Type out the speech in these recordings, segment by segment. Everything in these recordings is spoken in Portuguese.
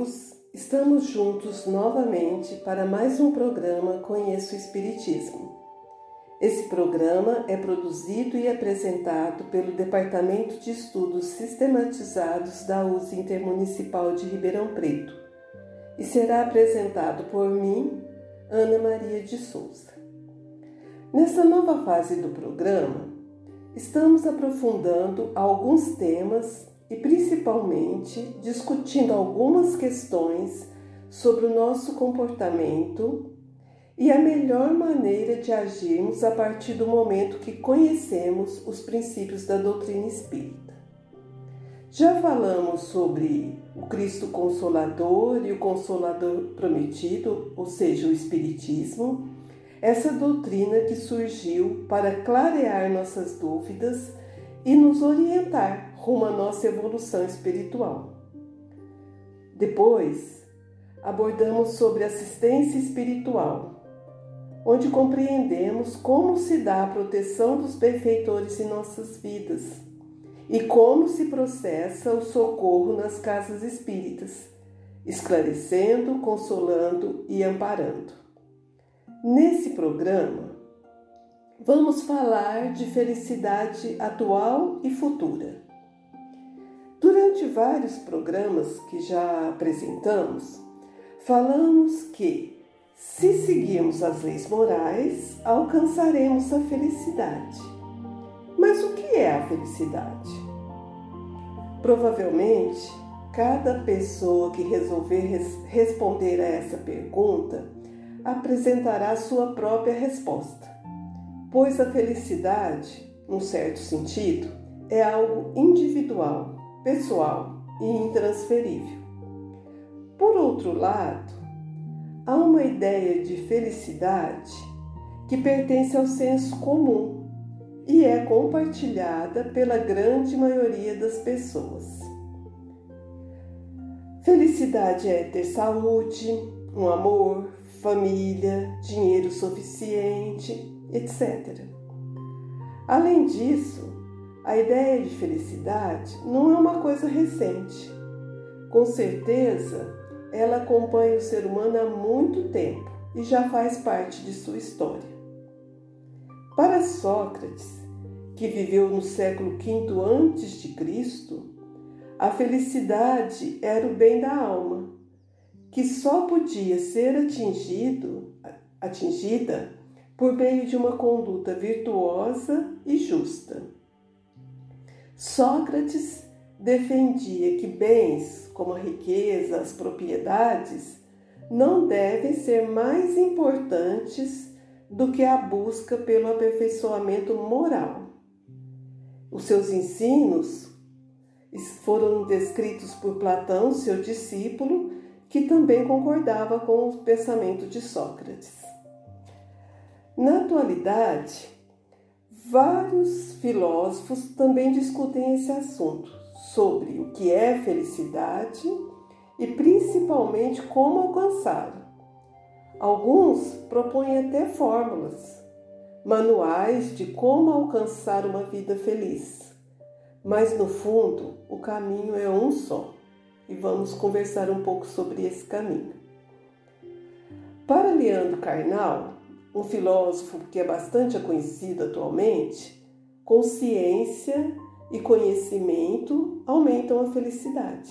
Amigos! Estamos juntos novamente para mais um programa Conheço o Espiritismo. Esse programa é produzido e apresentado pelo Departamento de Estudos Sistematizados da USE Intermunicipal de Ribeirão Preto e será apresentado por mim, Ana Maria de Souza. Nessa nova fase do programa, estamos aprofundando alguns temas e principalmente discutindo algumas questões sobre o nosso comportamento e a melhor maneira de agirmos a partir do momento que conhecemos os princípios da doutrina espírita. Já falamos sobre o Cristo Consolador e o Consolador Prometido, ou seja, o Espiritismo, essa doutrina que surgiu para clarear nossas dúvidas e nos orientar rumo à nossa evolução espiritual. Depois, abordamos sobre assistência espiritual, onde compreendemos como se dá a proteção dos benfeitores em nossas vidas e como se processa o socorro nas casas espíritas, esclarecendo, consolando e amparando. Nesse programa, vamos falar de felicidade atual e futura. Durante vários programas que já apresentamos, falamos que, se seguirmos as leis morais, alcançaremos a felicidade. Mas o que é a felicidade? Provavelmente, cada pessoa que resolver res responder a essa pergunta apresentará sua própria resposta, pois a felicidade, num certo sentido, é algo individual pessoal e intransferível. Por outro lado, há uma ideia de felicidade que pertence ao senso comum e é compartilhada pela grande maioria das pessoas. Felicidade é ter saúde, um amor, família, dinheiro suficiente, etc. Além disso, a ideia de felicidade não é uma coisa recente. Com certeza, ela acompanha o ser humano há muito tempo e já faz parte de sua história. Para Sócrates, que viveu no século V antes de Cristo, a felicidade era o bem da alma, que só podia ser atingido, atingida por meio de uma conduta virtuosa e justa. Sócrates defendia que bens como a riqueza, as propriedades, não devem ser mais importantes do que a busca pelo aperfeiçoamento moral. Os seus ensinos foram descritos por Platão, seu discípulo, que também concordava com o pensamento de Sócrates. Na atualidade, Vários filósofos também discutem esse assunto, sobre o que é felicidade e principalmente como alcançá-la. Alguns propõem até fórmulas, manuais de como alcançar uma vida feliz. Mas no fundo, o caminho é um só e vamos conversar um pouco sobre esse caminho. Para Leandro Carnal, um filósofo que é bastante conhecido atualmente, consciência e conhecimento aumentam a felicidade.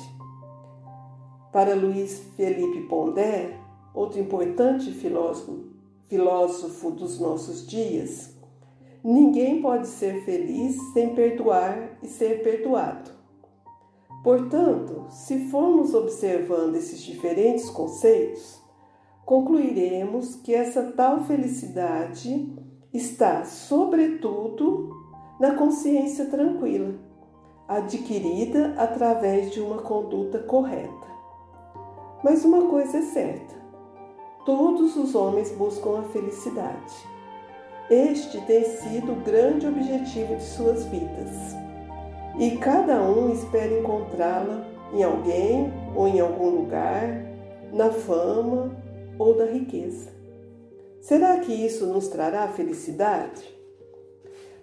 Para Luiz Felipe Pondé, outro importante filósofo, filósofo dos nossos dias, ninguém pode ser feliz sem perdoar e ser perdoado. Portanto, se formos observando esses diferentes conceitos, concluiremos que essa tal felicidade está, sobretudo, na consciência tranquila, adquirida através de uma conduta correta. Mas uma coisa é certa: todos os homens buscam a felicidade. Este tem sido o grande objetivo de suas vidas. E cada um espera encontrá-la em alguém ou em algum lugar, na fama ou da riqueza. Será que isso nos trará felicidade?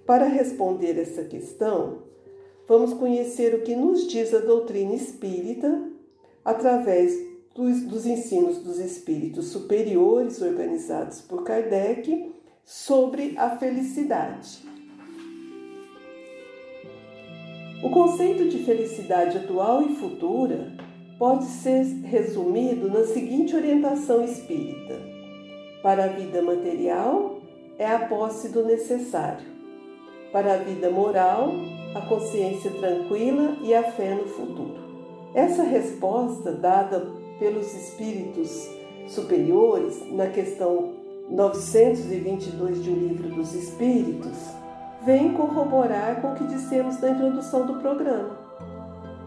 Para responder essa questão, vamos conhecer o que nos diz a doutrina espírita através dos, dos ensinos dos espíritos superiores organizados por Kardec sobre a felicidade. O conceito de felicidade atual e futura pode ser resumido na seguinte orientação espírita: para a vida material é a posse do necessário, para a vida moral, a consciência tranquila e a fé no futuro. Essa resposta, dada pelos espíritos superiores na questão 922 de O Livro dos Espíritos, vem corroborar com o que dissemos na introdução do programa.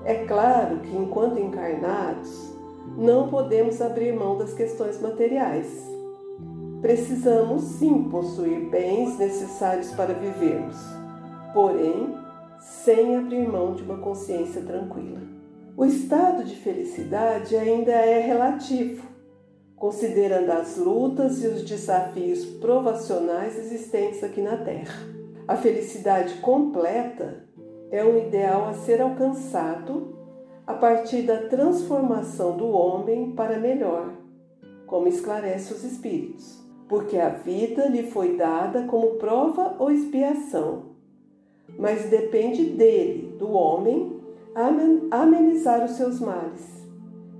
É claro que, enquanto encarnados, não podemos abrir mão das questões materiais. Precisamos sim possuir bens necessários para vivermos, porém, sem abrir mão de uma consciência tranquila. O estado de felicidade ainda é relativo, considerando as lutas e os desafios provacionais existentes aqui na Terra. A felicidade completa é um ideal a ser alcançado a partir da transformação do homem para melhor, como esclarece os Espíritos, porque a vida lhe foi dada como prova ou expiação, mas depende dele, do homem, amenizar os seus males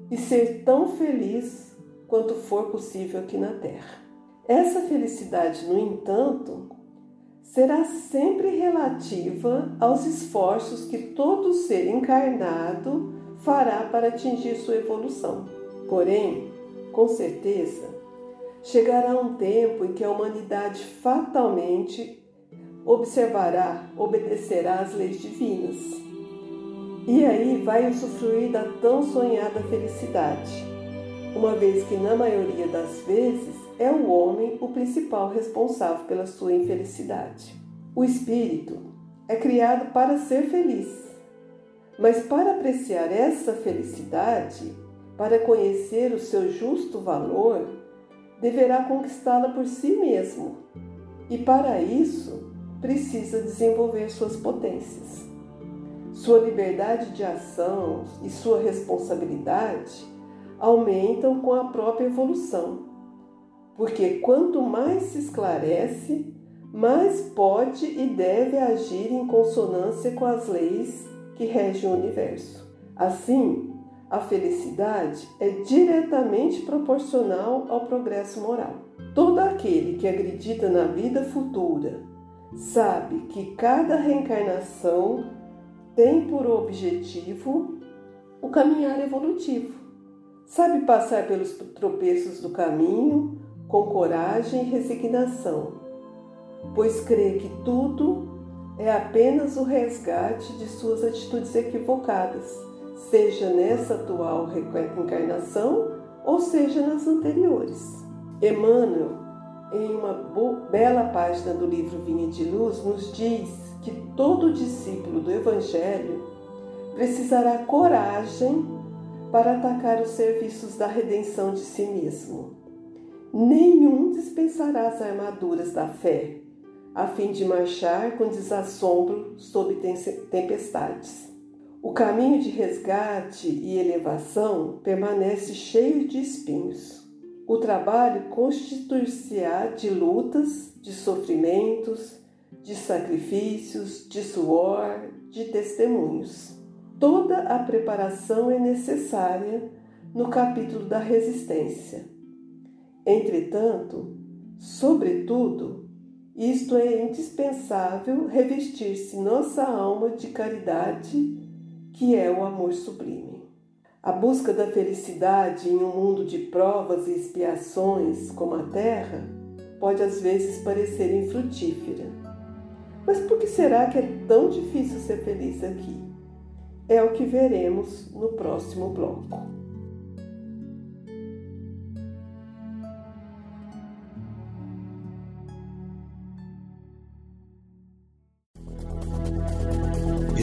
e ser tão feliz quanto for possível aqui na Terra. Essa felicidade, no entanto, será sempre relativa aos esforços que todo ser encarnado fará para atingir sua evolução. Porém, com certeza, chegará um tempo em que a humanidade fatalmente observará, obedecerá às leis divinas. E aí vai usufruir da tão sonhada felicidade uma vez que, na maioria das vezes, é o homem o principal responsável pela sua infelicidade. O espírito é criado para ser feliz, mas para apreciar essa felicidade, para conhecer o seu justo valor, deverá conquistá-la por si mesmo e, para isso, precisa desenvolver suas potências. Sua liberdade de ação e sua responsabilidade aumentam com a própria evolução, porque quanto mais se esclarece, mais pode e deve agir em consonância com as leis que regem o universo. Assim, a felicidade é diretamente proporcional ao progresso moral. Todo aquele que acredita na vida futura sabe que cada reencarnação tem por objetivo o caminhar evolutivo Sabe passar pelos tropeços do caminho com coragem e resignação, pois crê que tudo é apenas o resgate de suas atitudes equivocadas, seja nessa atual reencarnação ou seja nas anteriores. Emmanuel, em uma bela página do livro Vinha de Luz, nos diz que todo discípulo do Evangelho precisará coragem para atacar os serviços da redenção de si mesmo. Nenhum dispensará as armaduras da fé, a fim de marchar com desassombro sob tempestades. O caminho de resgate e elevação permanece cheio de espinhos. O trabalho constituir-se-á de lutas, de sofrimentos, de sacrifícios, de suor, de testemunhos. Toda a preparação é necessária no capítulo da resistência. Entretanto, sobretudo, isto é indispensável revestir-se nossa alma de caridade, que é o amor sublime. A busca da felicidade em um mundo de provas e expiações como a Terra pode às vezes parecer infrutífera. Mas por que será que é tão difícil ser feliz aqui? É o que veremos no próximo bloco.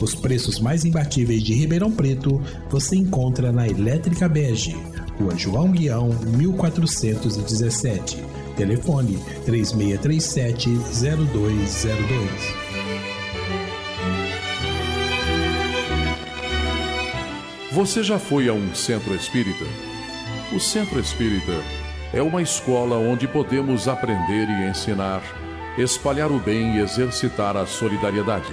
Os preços mais imbatíveis de Ribeirão Preto você encontra na Elétrica Bege, Rua João Guião, 1417. Telefone 3637-0202. Você já foi a um centro espírita? O centro espírita é uma escola onde podemos aprender e ensinar espalhar o bem e exercitar a solidariedade.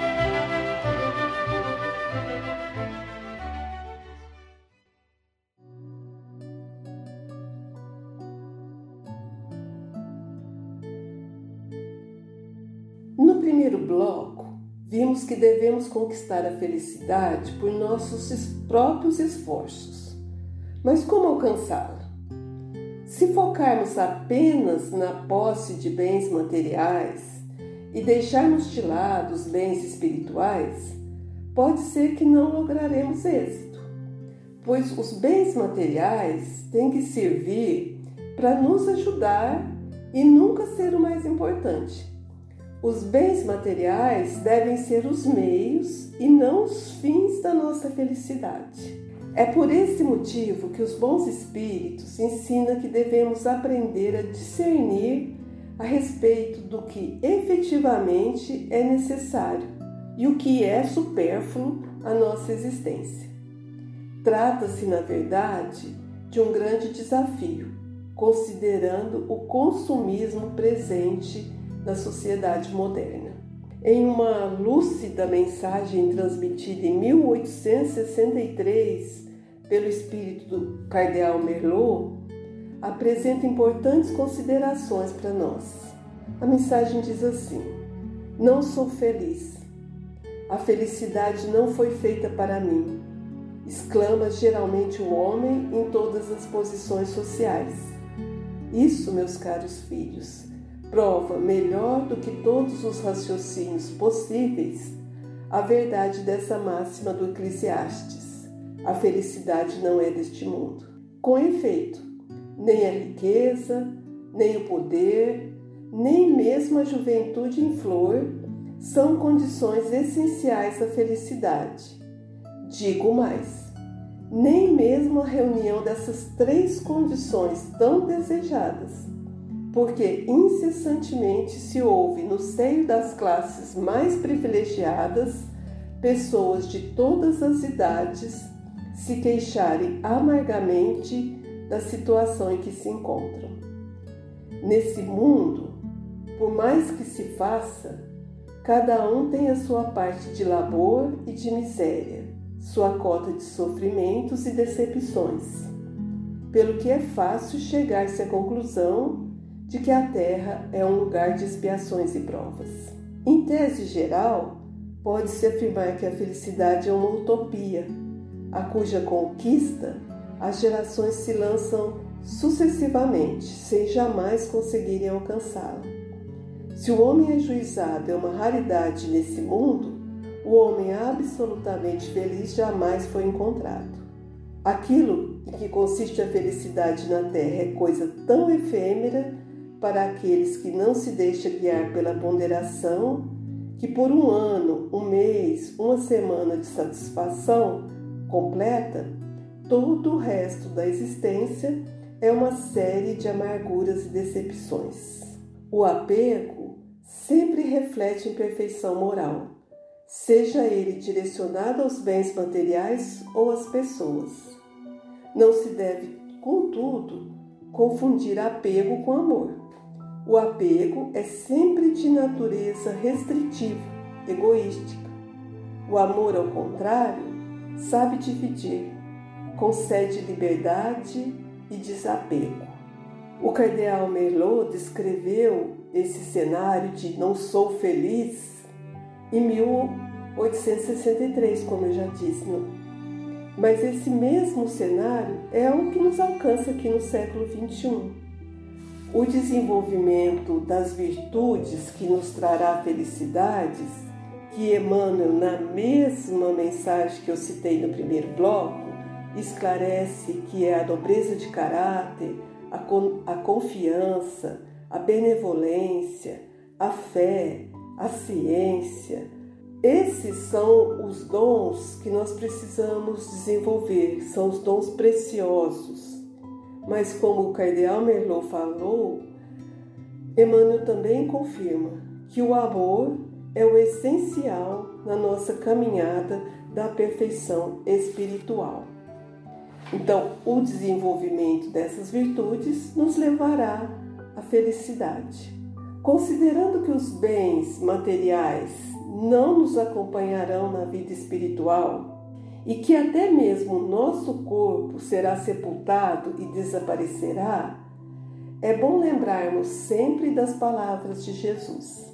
Vimos que devemos conquistar a felicidade por nossos próprios esforços. Mas como alcançá-la? Se focarmos apenas na posse de bens materiais e deixarmos de lado os bens espirituais, pode ser que não lograremos êxito, pois os bens materiais têm que servir para nos ajudar e nunca ser o mais importante. Os bens materiais devem ser os meios e não os fins da nossa felicidade. É por esse motivo que os bons espíritos ensinam que devemos aprender a discernir a respeito do que efetivamente é necessário e o que é supérfluo à nossa existência. Trata-se, na verdade, de um grande desafio, considerando o consumismo presente na sociedade moderna. Em uma lúcida mensagem transmitida em 1863 pelo espírito do Cardeal Merlot, apresenta importantes considerações para nós. A mensagem diz assim: Não sou feliz. A felicidade não foi feita para mim. Exclama geralmente o homem em todas as posições sociais. Isso, meus caros filhos, prova melhor do que todos os raciocínios possíveis a verdade dessa máxima do Eclesiastes: a felicidade não é deste mundo. Com efeito, nem a riqueza, nem o poder, nem mesmo a juventude em flor são condições essenciais à felicidade. Digo mais, nem mesmo a reunião dessas três condições tão desejadas porque incessantemente se ouve no seio das classes mais privilegiadas pessoas de todas as idades se queixarem amargamente da situação em que se encontram. Nesse mundo, por mais que se faça, cada um tem a sua parte de labor e de miséria, sua cota de sofrimentos e decepções, pelo que é fácil chegar-se à conclusão de que a Terra é um lugar de expiações e provas. Em tese geral, pode-se afirmar que a felicidade é uma utopia, a cuja conquista as gerações se lançam sucessivamente, sem jamais conseguirem alcançá-la. Se o homem ajuizado é uma raridade nesse mundo, o homem absolutamente feliz jamais foi encontrado. Aquilo em que consiste a felicidade na Terra é coisa tão efêmera para aqueles que não se deixam guiar pela ponderação, que por um ano, um mês, uma semana de satisfação completa, todo o resto da existência é uma série de amarguras e decepções. O apego sempre reflete imperfeição moral, seja ele direcionado aos bens materiais ou às pessoas. Não se deve, contudo, confundir apego com amor. O apego é sempre de natureza restritiva, egoística. O amor, ao contrário, sabe dividir, concede liberdade e desapego. O cardeal Merlot descreveu esse cenário de não sou feliz em 1863, como eu já disse. Mas esse mesmo cenário é o que nos alcança aqui no século XXI. O desenvolvimento das virtudes que nos trará felicidades, que Emmanuel, na mesma mensagem que eu citei no primeiro bloco, esclarece que é a nobreza de caráter, a, a confiança, a benevolência, a fé, a ciência. Esses são os dons que nós precisamos desenvolver, são os dons preciosos. Mas, como o Cardeal Merlot falou, Emmanuel também confirma que o amor é o essencial na nossa caminhada da perfeição espiritual. Então, o desenvolvimento dessas virtudes nos levará à felicidade. Considerando que os bens materiais não nos acompanharão na vida espiritual e que até mesmo nosso corpo será sepultado e desaparecerá, é bom lembrarmos sempre das palavras de Jesus.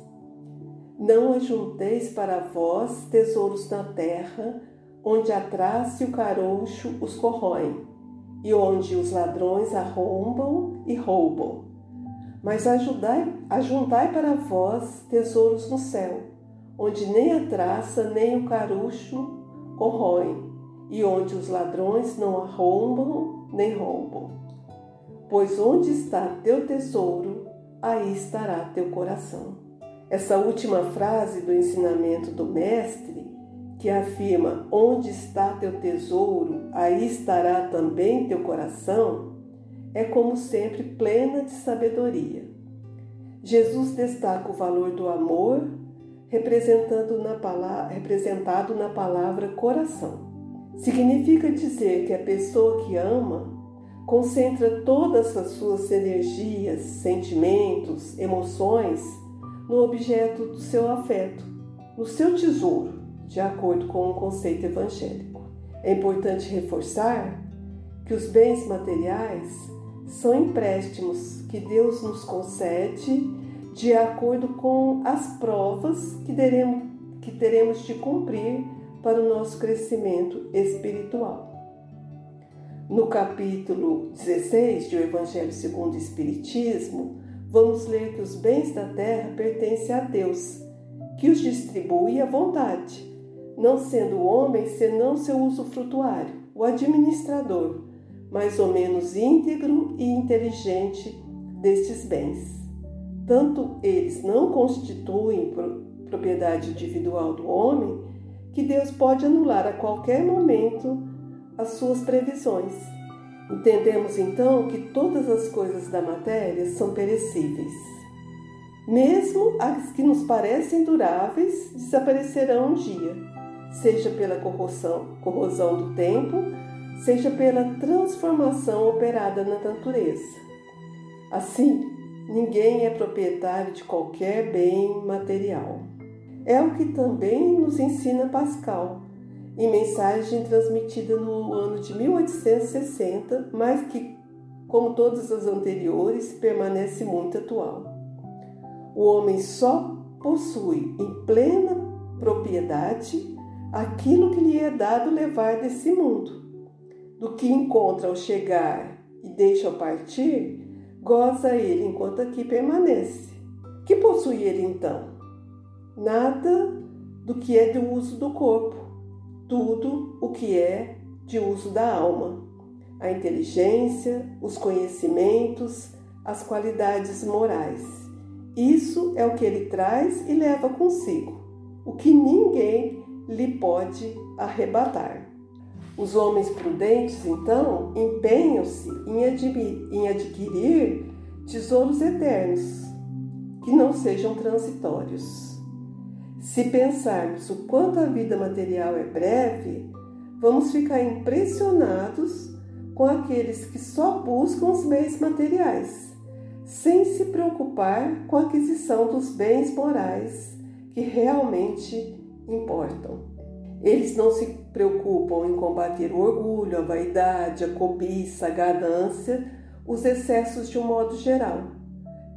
Não ajunteis para vós tesouros na terra, onde a traça e o caroxo os corroem, e onde os ladrões arrombam e roubam. Mas ajudai, ajuntai para vós tesouros no céu, onde nem a traça nem o caroxo corroem, e onde os ladrões não arrombam nem roubam. Pois onde está teu tesouro, aí estará teu coração. Essa última frase do ensinamento do Mestre que afirma: Onde está teu tesouro, aí estará também teu coração, é como sempre plena de sabedoria. Jesus destaca o valor do amor representando na palavra, representado na palavra coração. Significa dizer que a pessoa que ama concentra todas as suas energias, sentimentos, emoções no objeto do seu afeto, no seu tesouro de acordo com o conceito evangélico. É importante reforçar que os bens materiais são empréstimos que Deus nos concede de acordo com as provas que teremos, que teremos de cumprir para o nosso crescimento espiritual. No capítulo 16 do Evangelho segundo o Espiritismo, vamos ler que os bens da terra pertencem a Deus, que os distribui à vontade não sendo o homem senão seu usufrutuário, o administrador, mais ou menos íntegro e inteligente destes bens. Tanto eles não constituem propriedade individual do homem, que Deus pode anular a qualquer momento as suas previsões. Entendemos então que todas as coisas da matéria são perecíveis. Mesmo as que nos parecem duráveis desaparecerão um dia seja pela corrosão, corrosão do tempo, seja pela transformação operada na natureza. Assim, ninguém é proprietário de qualquer bem material. É o que também nos ensina Pascal, em mensagem transmitida no ano de 1860, mas que, como todas as anteriores, permanece muito atual. O homem só possui em plena propriedade aquilo que lhe é dado levar desse mundo. Do que encontra ao chegar e deixa ao partir, goza ele enquanto aqui permanece. Que possui ele então? Nada do que é de uso do corpo, tudo o que é de uso da alma. A inteligência, os conhecimentos, as qualidades morais. Isso é o que ele traz e leva consigo, o que ninguém lhe pode arrebatar. Os homens prudentes, então, empenham-se em adquirir tesouros eternos, que não sejam transitórios. Se pensarmos o quanto a vida material é breve, vamos ficar impressionados com aqueles que só buscam os bens materiais, sem se preocupar com a aquisição dos bens morais que realmente importam. Eles não se preocupam em combater o orgulho, a vaidade, a cobiça, a ganância, os excessos de um modo geral.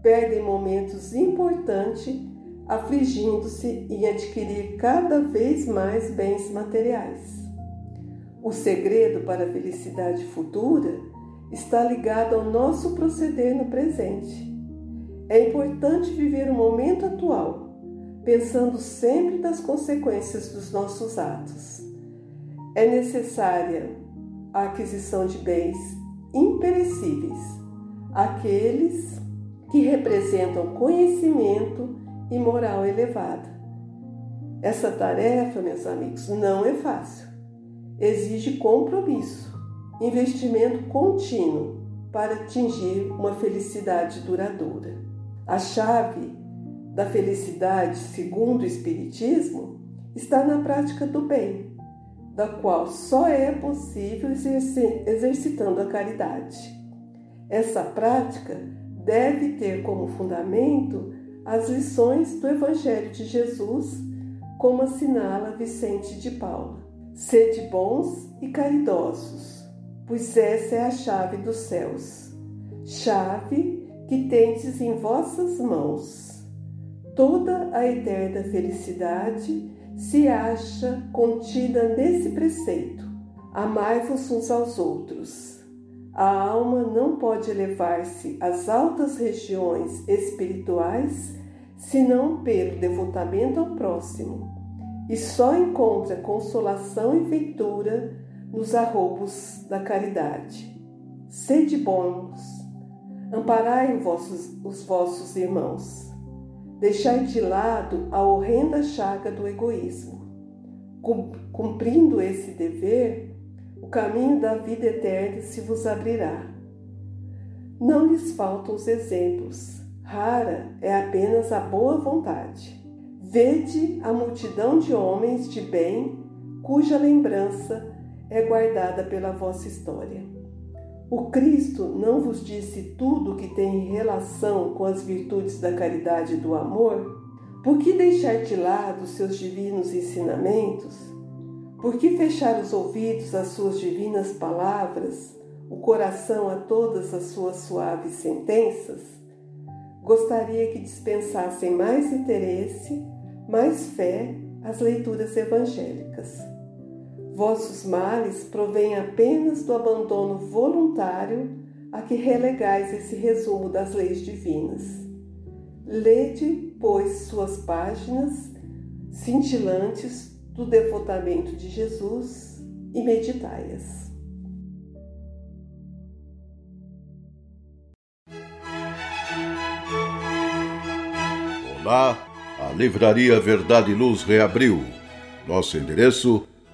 Perdem momentos importantes afligindo-se em adquirir cada vez mais bens materiais. O segredo para a felicidade futura está ligado ao nosso proceder no presente. É importante viver o momento atual pensando sempre nas consequências dos nossos atos. É necessária a aquisição de bens imperecíveis, aqueles que representam conhecimento e moral elevada. Essa tarefa, meus amigos, não é fácil. Exige compromisso, investimento contínuo para atingir uma felicidade duradoura. A chave da felicidade, segundo o Espiritismo, está na prática do bem, da qual só é possível exercitando a caridade. Essa prática deve ter como fundamento as lições do Evangelho de Jesus, como assinala Vicente de Paula. Sede bons e caridosos, pois essa é a chave dos céus, chave que tendes em vossas mãos Toda a eterna felicidade se acha contida nesse preceito: amai-vos uns aos outros. A alma não pode elevar-se às altas regiões espirituais senão pelo devotamento ao próximo, e só encontra consolação e ventura nos arroubos da caridade. Sede bons, amparai os vossos, os vossos irmãos deixai de lado a horrenda chaga do egoísmo. Cumprindo esse dever, o caminho da vida eterna se vos abrirá. Não lhes faltam os exemplos, rara é apenas a boa vontade. Vede a multidão de homens de bem, cuja lembrança é guardada pela vossa história. O Cristo não vos disse tudo o que tem relação com as virtudes da caridade e do amor? Por que deixar de lado seus divinos ensinamentos? Por que fechar os ouvidos às suas divinas palavras, o coração a todas as suas suaves sentenças? Gostaria que dispensassem mais interesse, mais fé às leituras evangélicas. Vossos males provêm apenas do abandono voluntário a que relegais esse resumo das leis divinas. Lede, pois, suas páginas cintilantes do devotamento de Jesus e meditai-as. Olá, a Livraria Verdade e Luz reabriu. Nosso endereço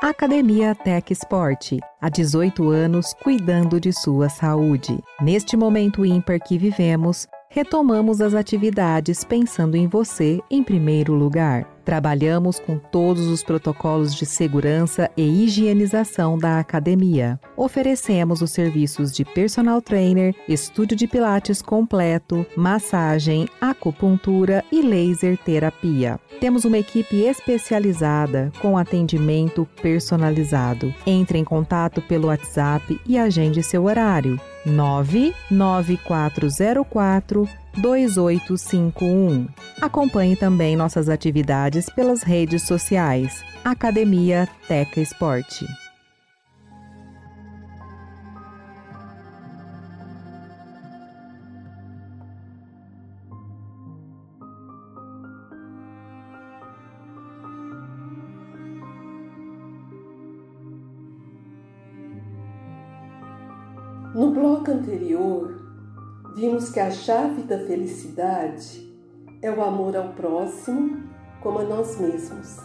Academia Tech Sport, há 18 anos cuidando de sua saúde. Neste momento ímpar que vivemos, retomamos as atividades pensando em você em primeiro lugar. Trabalhamos com todos os protocolos de segurança e higienização da academia. Oferecemos os serviços de personal trainer, estúdio de pilates completo, massagem, acupuntura e laser terapia. Temos uma equipe especializada com atendimento personalizado. Entre em contato pelo WhatsApp e agende seu horário. 99404 2851. Acompanhe também nossas atividades pelas redes sociais. Academia Teca Esporte. Bloco anterior, vimos que a chave da felicidade é o amor ao próximo como a nós mesmos.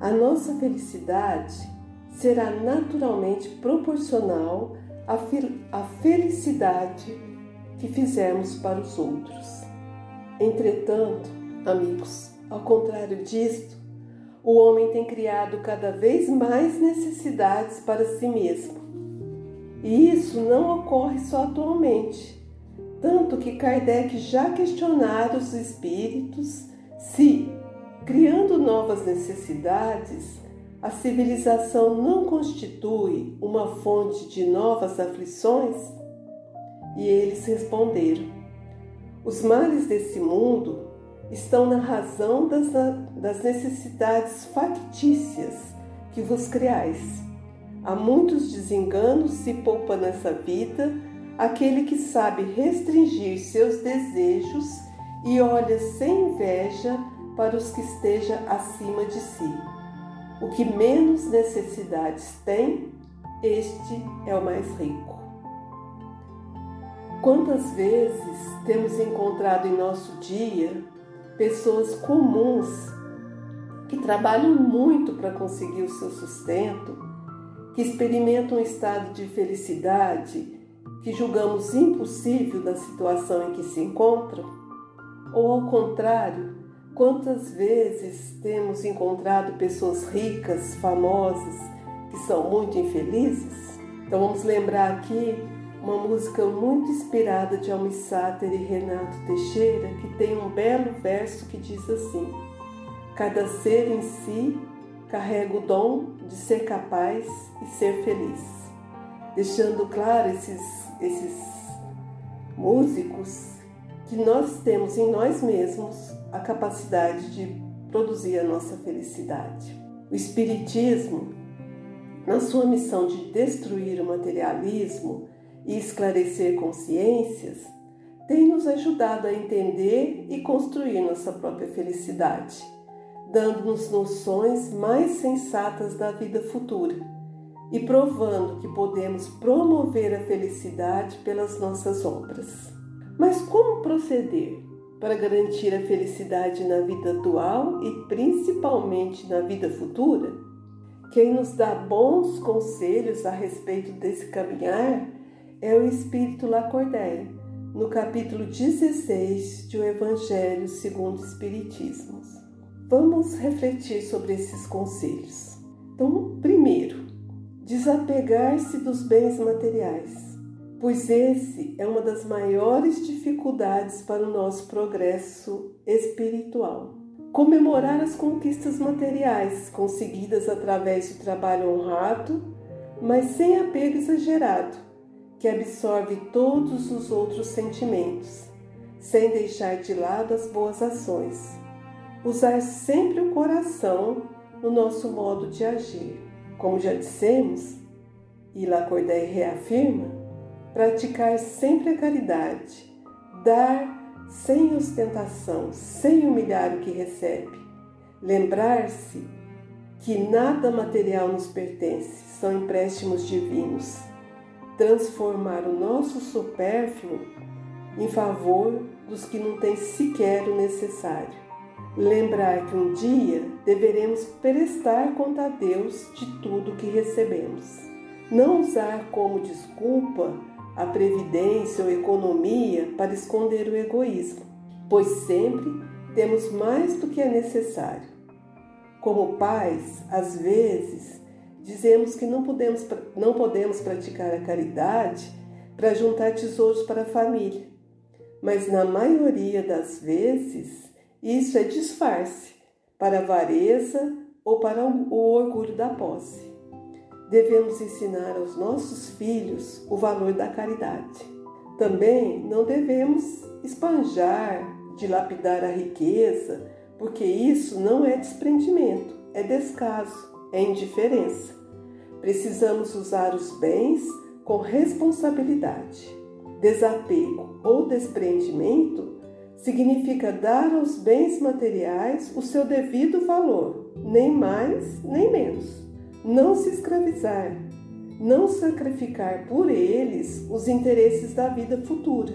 A nossa felicidade será naturalmente proporcional à, à felicidade que fizermos para os outros. Entretanto, amigos, ao contrário disto, o homem tem criado cada vez mais necessidades para si mesmo e isso não ocorre só atualmente, tanto que Kardec já questionara os espíritos se, criando novas necessidades, a civilização não constitui uma fonte de novas aflições? E eles responderam: Os males desse mundo estão na razão das, das necessidades factícias que vos criais Há muitos desenganos se poupa nessa vida aquele que sabe restringir seus desejos e olha sem inveja para os que esteja acima de si. O que menos necessidades tem, este é o mais rico. Quantas vezes temos encontrado em nosso dia pessoas comuns que trabalham muito para conseguir o seu sustento que experimentam um estado de felicidade que julgamos impossível da situação em que se encontram? Ou ao contrário, quantas vezes temos encontrado pessoas ricas, famosas, que são muito infelizes? Então vamos lembrar aqui uma música muito inspirada de Almissáter e Renato Teixeira, que tem um belo verso que diz assim: Cada ser em si carrega o dom de ser capaz e ser feliz. Deixando claro esses, esses músicos que nós temos em nós mesmos a capacidade de produzir a nossa felicidade. O Espiritismo, na sua missão de destruir o materialismo e esclarecer consciências, tem nos ajudado a entender e construir nossa própria felicidade dando-nos noções mais sensatas da vida futura e provando que podemos promover a felicidade pelas nossas obras. Mas como proceder para garantir a felicidade na vida atual e principalmente na vida futura? Quem nos dá bons conselhos a respeito desse caminhar é o Espírito Lacordaire, no capítulo 16 de O Evangelho segundo o Espiritismo. Vamos refletir sobre esses conselhos. Então, primeiro, desapegar-se dos bens materiais, pois esse é uma das maiores dificuldades para o nosso progresso espiritual. Comemorar as conquistas materiais conseguidas através do trabalho honrado, mas sem apego exagerado, que absorve todos os outros sentimentos, sem deixar de lado as boas ações usar sempre o coração no nosso modo de agir. Como já dissemos, e Lacordaire reafirma, praticar sempre a caridade, dar sem ostentação, sem humilhar o que recebe, lembrar-se que nada material nos pertence, são empréstimos divinos, transformar o nosso supérfluo em favor dos que não têm sequer o necessário Lembrar que um dia deveremos prestar conta a Deus de tudo que recebemos. Não usar como desculpa a previdência ou economia para esconder o egoísmo, pois sempre temos mais do que é necessário. Como pais, às vezes, dizemos que não podemos, não podemos praticar a caridade para juntar tesouros para a família, mas na maioria das vezes isso é disfarce para a avareza ou para o orgulho da posse. devemos ensinar aos nossos filhos o valor da caridade. Também não devemos espanjar, dilapidar a riqueza, porque isso não é desprendimento, é descaso, é indiferença. Precisamos usar os bens com responsabilidade. Desapego ou desprendimento significa dar aos bens materiais o seu devido valor, nem mais nem menos. Não se escravizar, não sacrificar por eles os interesses da vida futura.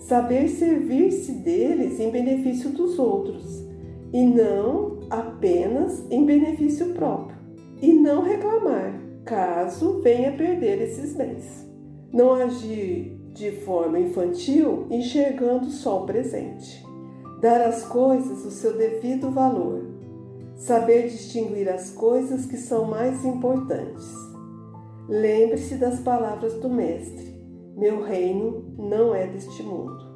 Saber servir-se deles em benefício dos outros e não apenas em benefício próprio. E não reclamar caso venha perder esses bens. Não agir de forma infantil, enxergando só o presente. Dar às coisas o seu devido valor. Saber distinguir as coisas que são mais importantes. Lembre-se das palavras do Mestre: Meu reino não é deste mundo.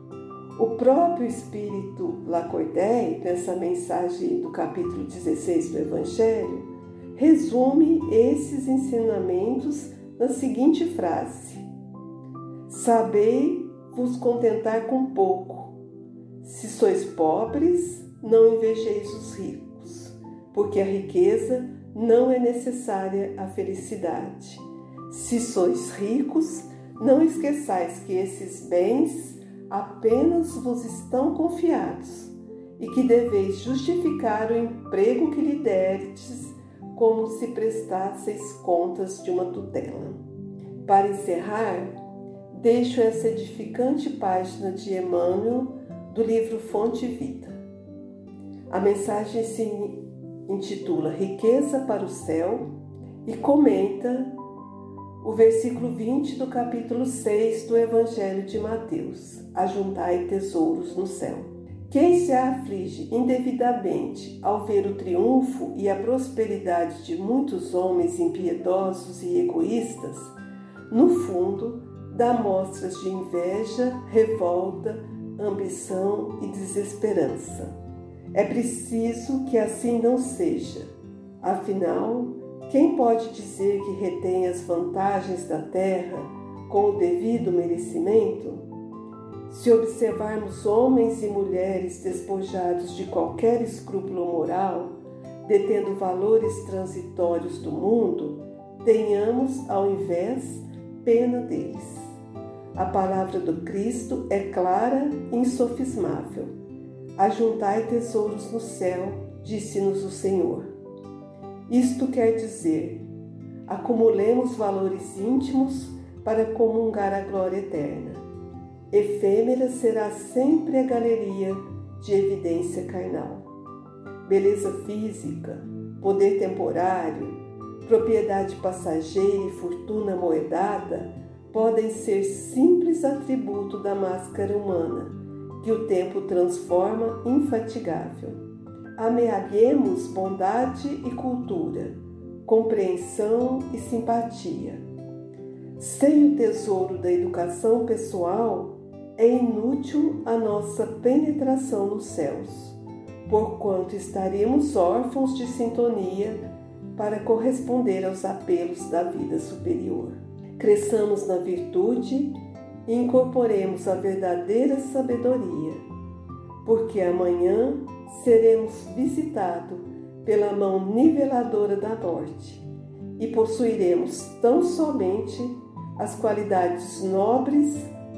O próprio Espírito Lacordaire, nessa mensagem do capítulo 16 do Evangelho, resume esses ensinamentos na seguinte frase: Sabei vos contentar com pouco. Se sois pobres, não invejeis os ricos, porque a riqueza não é necessária à felicidade. Se sois ricos, não esqueçais que esses bens apenas vos estão confiados e que deveis justificar o emprego que lhe derdes como se prestasseis contas de uma tutela. Para encerrar, deixo essa edificante página de Emmanuel do livro Fonte Vida. A mensagem se intitula Riqueza para o Céu e comenta o versículo 20 do capítulo 6 do Evangelho de Mateus: Ajuntai tesouros no céu. Quem se aflige indevidamente ao ver o triunfo e a prosperidade de muitos homens impiedosos e egoístas, no fundo, dá mostras de inveja, revolta, ambição e desesperança. É preciso que assim não seja. Afinal, quem pode dizer que retém as vantagens da terra com o devido merecimento? Se observarmos homens e mulheres despojados de qualquer escrúpulo moral, detendo valores transitórios do mundo, tenhamos, ao invés, pena deles. A palavra do Cristo é clara e insofismável. Ajuntai tesouros no céu, disse-nos o Senhor. Isto quer dizer, acumulemos valores íntimos para comungar a glória eterna efêmera será sempre a galeria de evidência carnal. Beleza física, poder temporário, propriedade passageira e fortuna moedada podem ser simples atributo da máscara humana, que o tempo transforma infatigável. Ameaguemos bondade e cultura, compreensão e simpatia. Sem o tesouro da educação pessoal, é inútil a nossa penetração nos céus, porquanto estaríamos órfãos de sintonia para corresponder aos apelos da vida superior. Cresçamos na virtude e incorporemos a verdadeira sabedoria, porque amanhã seremos visitados pela mão niveladora da morte e possuiremos tão somente as qualidades nobres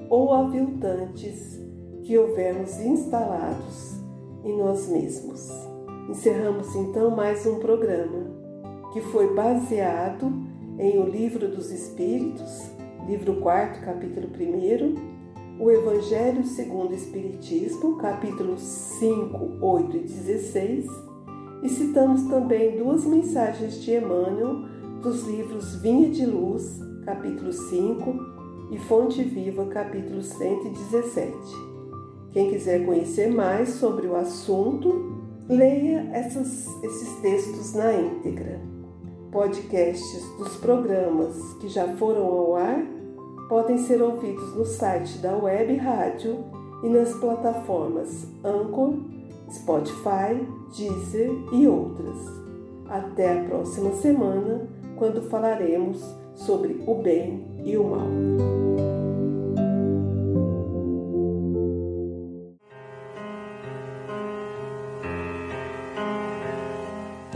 ou aviltantes que houvermos instalados em nós mesmos. Encerramos então mais um programa que foi baseado em O Livro dos Espíritos, livro 4, capítulo 1, o Evangelho segundo o Espiritismo, capítulos 5, 8 e 16, e citamos também duas mensagens de Emmanuel dos livros Vinha de Luz, capítulo 5, e Fonte Viva, capítulo 117. Quem quiser conhecer mais sobre o assunto, leia essas, esses textos na íntegra. Podcasts dos programas que já foram ao ar podem ser ouvidos no site da Web Rádio e nas plataformas Anchor, Spotify, Deezer e outras. Até a próxima semana quando falaremos sobre o bem e o mal.